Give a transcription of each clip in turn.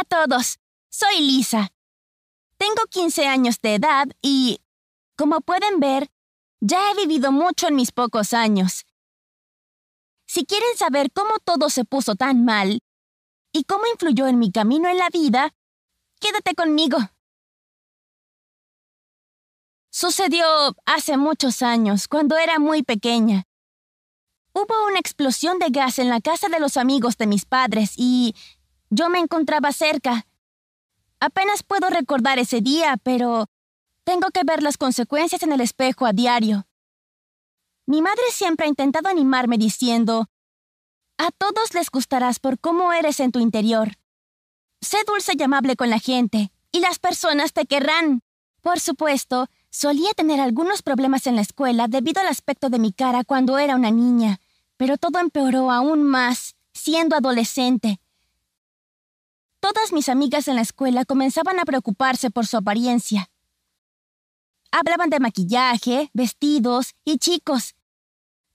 a todos. Soy Lisa. Tengo 15 años de edad y, como pueden ver, ya he vivido mucho en mis pocos años. Si quieren saber cómo todo se puso tan mal y cómo influyó en mi camino en la vida, quédate conmigo. Sucedió hace muchos años, cuando era muy pequeña. Hubo una explosión de gas en la casa de los amigos de mis padres y yo me encontraba cerca. Apenas puedo recordar ese día, pero tengo que ver las consecuencias en el espejo a diario. Mi madre siempre ha intentado animarme diciendo, a todos les gustarás por cómo eres en tu interior. Sé dulce y amable con la gente, y las personas te querrán. Por supuesto, solía tener algunos problemas en la escuela debido al aspecto de mi cara cuando era una niña, pero todo empeoró aún más, siendo adolescente. Todas mis amigas en la escuela comenzaban a preocuparse por su apariencia. Hablaban de maquillaje, vestidos y chicos.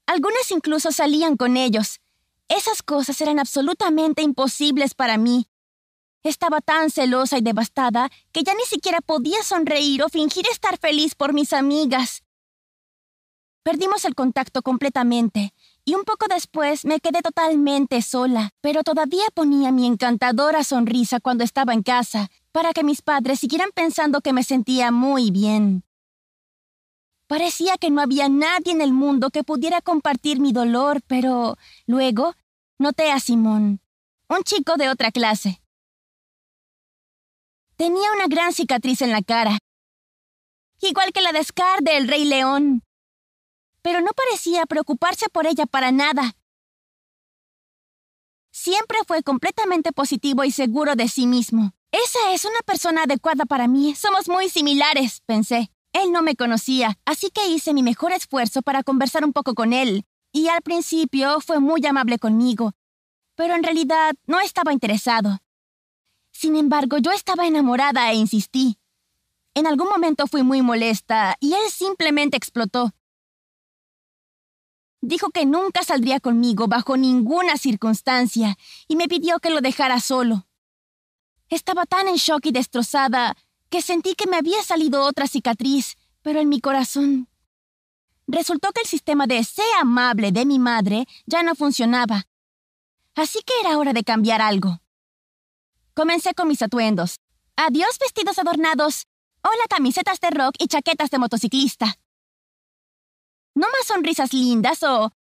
Algunas incluso salían con ellos. Esas cosas eran absolutamente imposibles para mí. Estaba tan celosa y devastada que ya ni siquiera podía sonreír o fingir estar feliz por mis amigas. Perdimos el contacto completamente y un poco después me quedé totalmente sola, pero todavía ponía mi encantadora sonrisa cuando estaba en casa, para que mis padres siguieran pensando que me sentía muy bien. Parecía que no había nadie en el mundo que pudiera compartir mi dolor, pero luego noté a Simón, un chico de otra clase. Tenía una gran cicatriz en la cara, igual que la de Scar del Rey León pero no parecía preocuparse por ella para nada. Siempre fue completamente positivo y seguro de sí mismo. Esa es una persona adecuada para mí. Somos muy similares, pensé. Él no me conocía, así que hice mi mejor esfuerzo para conversar un poco con él. Y al principio fue muy amable conmigo, pero en realidad no estaba interesado. Sin embargo, yo estaba enamorada e insistí. En algún momento fui muy molesta y él simplemente explotó. Dijo que nunca saldría conmigo bajo ninguna circunstancia y me pidió que lo dejara solo. Estaba tan en shock y destrozada que sentí que me había salido otra cicatriz, pero en mi corazón. Resultó que el sistema de sé amable de mi madre ya no funcionaba. Así que era hora de cambiar algo. Comencé con mis atuendos. Adiós vestidos adornados. Hola camisetas de rock y chaquetas de motociclista. No más sonrisas lindas o...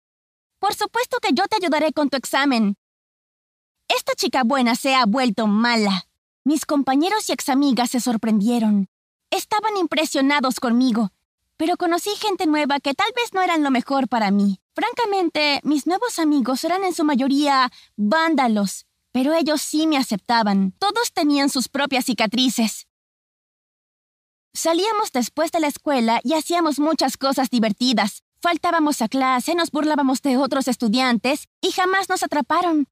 Por supuesto que yo te ayudaré con tu examen. Esta chica buena se ha vuelto mala. Mis compañeros y examigas se sorprendieron. Estaban impresionados conmigo, pero conocí gente nueva que tal vez no eran lo mejor para mí. Francamente, mis nuevos amigos eran en su mayoría vándalos, pero ellos sí me aceptaban. Todos tenían sus propias cicatrices. Salíamos después de la escuela y hacíamos muchas cosas divertidas. Faltábamos a clase, nos burlábamos de otros estudiantes y jamás nos atraparon.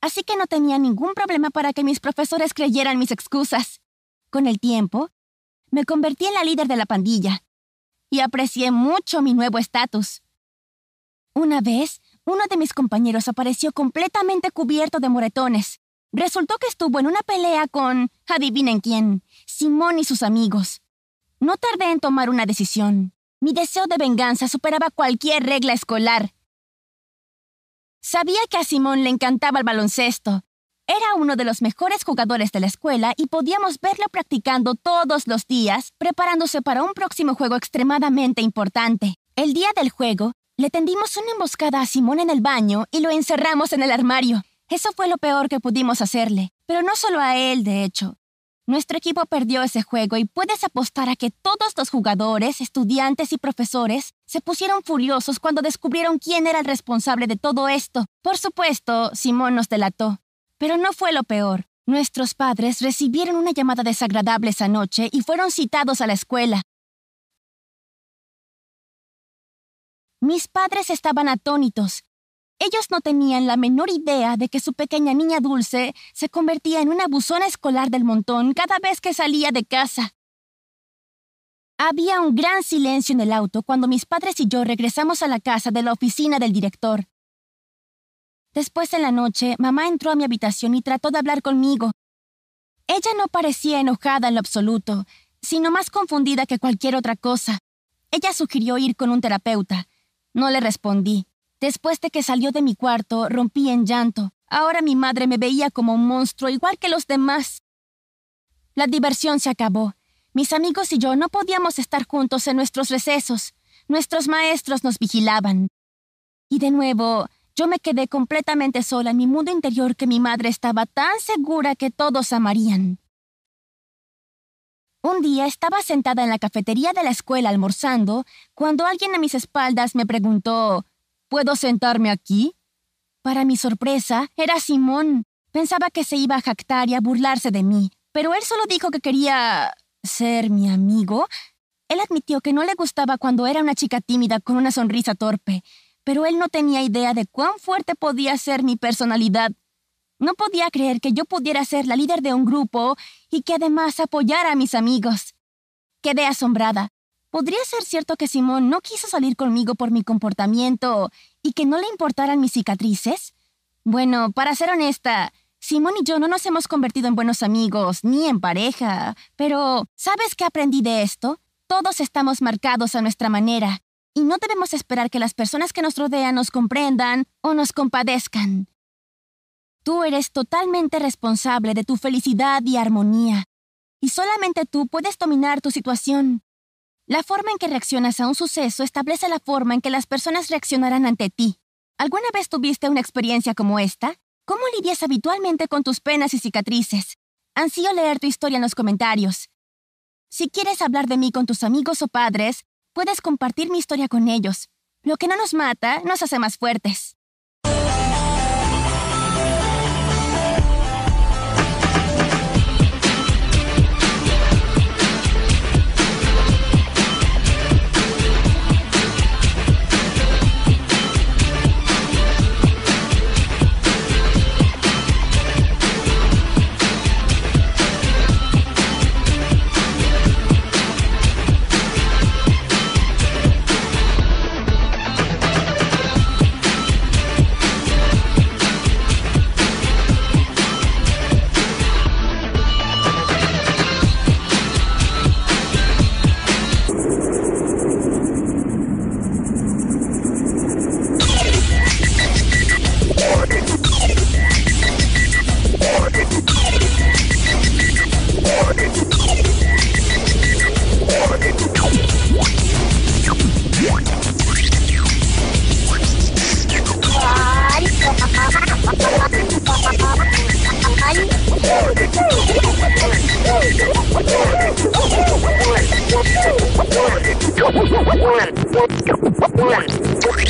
Así que no tenía ningún problema para que mis profesores creyeran mis excusas. Con el tiempo, me convertí en la líder de la pandilla y aprecié mucho mi nuevo estatus. Una vez, uno de mis compañeros apareció completamente cubierto de moretones. Resultó que estuvo en una pelea con, adivinen quién, Simón y sus amigos. No tardé en tomar una decisión. Mi deseo de venganza superaba cualquier regla escolar. Sabía que a Simón le encantaba el baloncesto. Era uno de los mejores jugadores de la escuela y podíamos verlo practicando todos los días, preparándose para un próximo juego extremadamente importante. El día del juego, le tendimos una emboscada a Simón en el baño y lo encerramos en el armario. Eso fue lo peor que pudimos hacerle, pero no solo a él, de hecho. Nuestro equipo perdió ese juego y puedes apostar a que todos los jugadores, estudiantes y profesores se pusieron furiosos cuando descubrieron quién era el responsable de todo esto. Por supuesto, Simón nos delató. Pero no fue lo peor. Nuestros padres recibieron una llamada desagradable esa noche y fueron citados a la escuela. Mis padres estaban atónitos. Ellos no tenían la menor idea de que su pequeña niña dulce se convertía en una buzona escolar del montón cada vez que salía de casa. Había un gran silencio en el auto cuando mis padres y yo regresamos a la casa de la oficina del director. Después en la noche, mamá entró a mi habitación y trató de hablar conmigo, Ella no parecía enojada en lo absoluto, sino más confundida que cualquier otra cosa. Ella sugirió ir con un terapeuta. No le respondí. Después de que salió de mi cuarto, rompí en llanto. Ahora mi madre me veía como un monstruo igual que los demás. La diversión se acabó. Mis amigos y yo no podíamos estar juntos en nuestros recesos. Nuestros maestros nos vigilaban. Y de nuevo, yo me quedé completamente sola en mi mundo interior que mi madre estaba tan segura que todos amarían. Un día estaba sentada en la cafetería de la escuela almorzando cuando alguien a mis espaldas me preguntó ¿Puedo sentarme aquí? Para mi sorpresa, era Simón. Pensaba que se iba a jactar y a burlarse de mí, pero él solo dijo que quería ser mi amigo. Él admitió que no le gustaba cuando era una chica tímida con una sonrisa torpe, pero él no tenía idea de cuán fuerte podía ser mi personalidad. No podía creer que yo pudiera ser la líder de un grupo y que además apoyara a mis amigos. Quedé asombrada. ¿Podría ser cierto que Simón no quiso salir conmigo por mi comportamiento y que no le importaran mis cicatrices? Bueno, para ser honesta, Simón y yo no nos hemos convertido en buenos amigos, ni en pareja, pero ¿sabes qué aprendí de esto? Todos estamos marcados a nuestra manera, y no debemos esperar que las personas que nos rodean nos comprendan o nos compadezcan. Tú eres totalmente responsable de tu felicidad y armonía, y solamente tú puedes dominar tu situación. La forma en que reaccionas a un suceso establece la forma en que las personas reaccionarán ante ti. ¿Alguna vez tuviste una experiencia como esta? ¿Cómo lidias habitualmente con tus penas y cicatrices? Ansío leer tu historia en los comentarios. Si quieres hablar de mí con tus amigos o padres, puedes compartir mi historia con ellos. Lo que no nos mata nos hace más fuertes.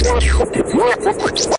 僕もこっち側。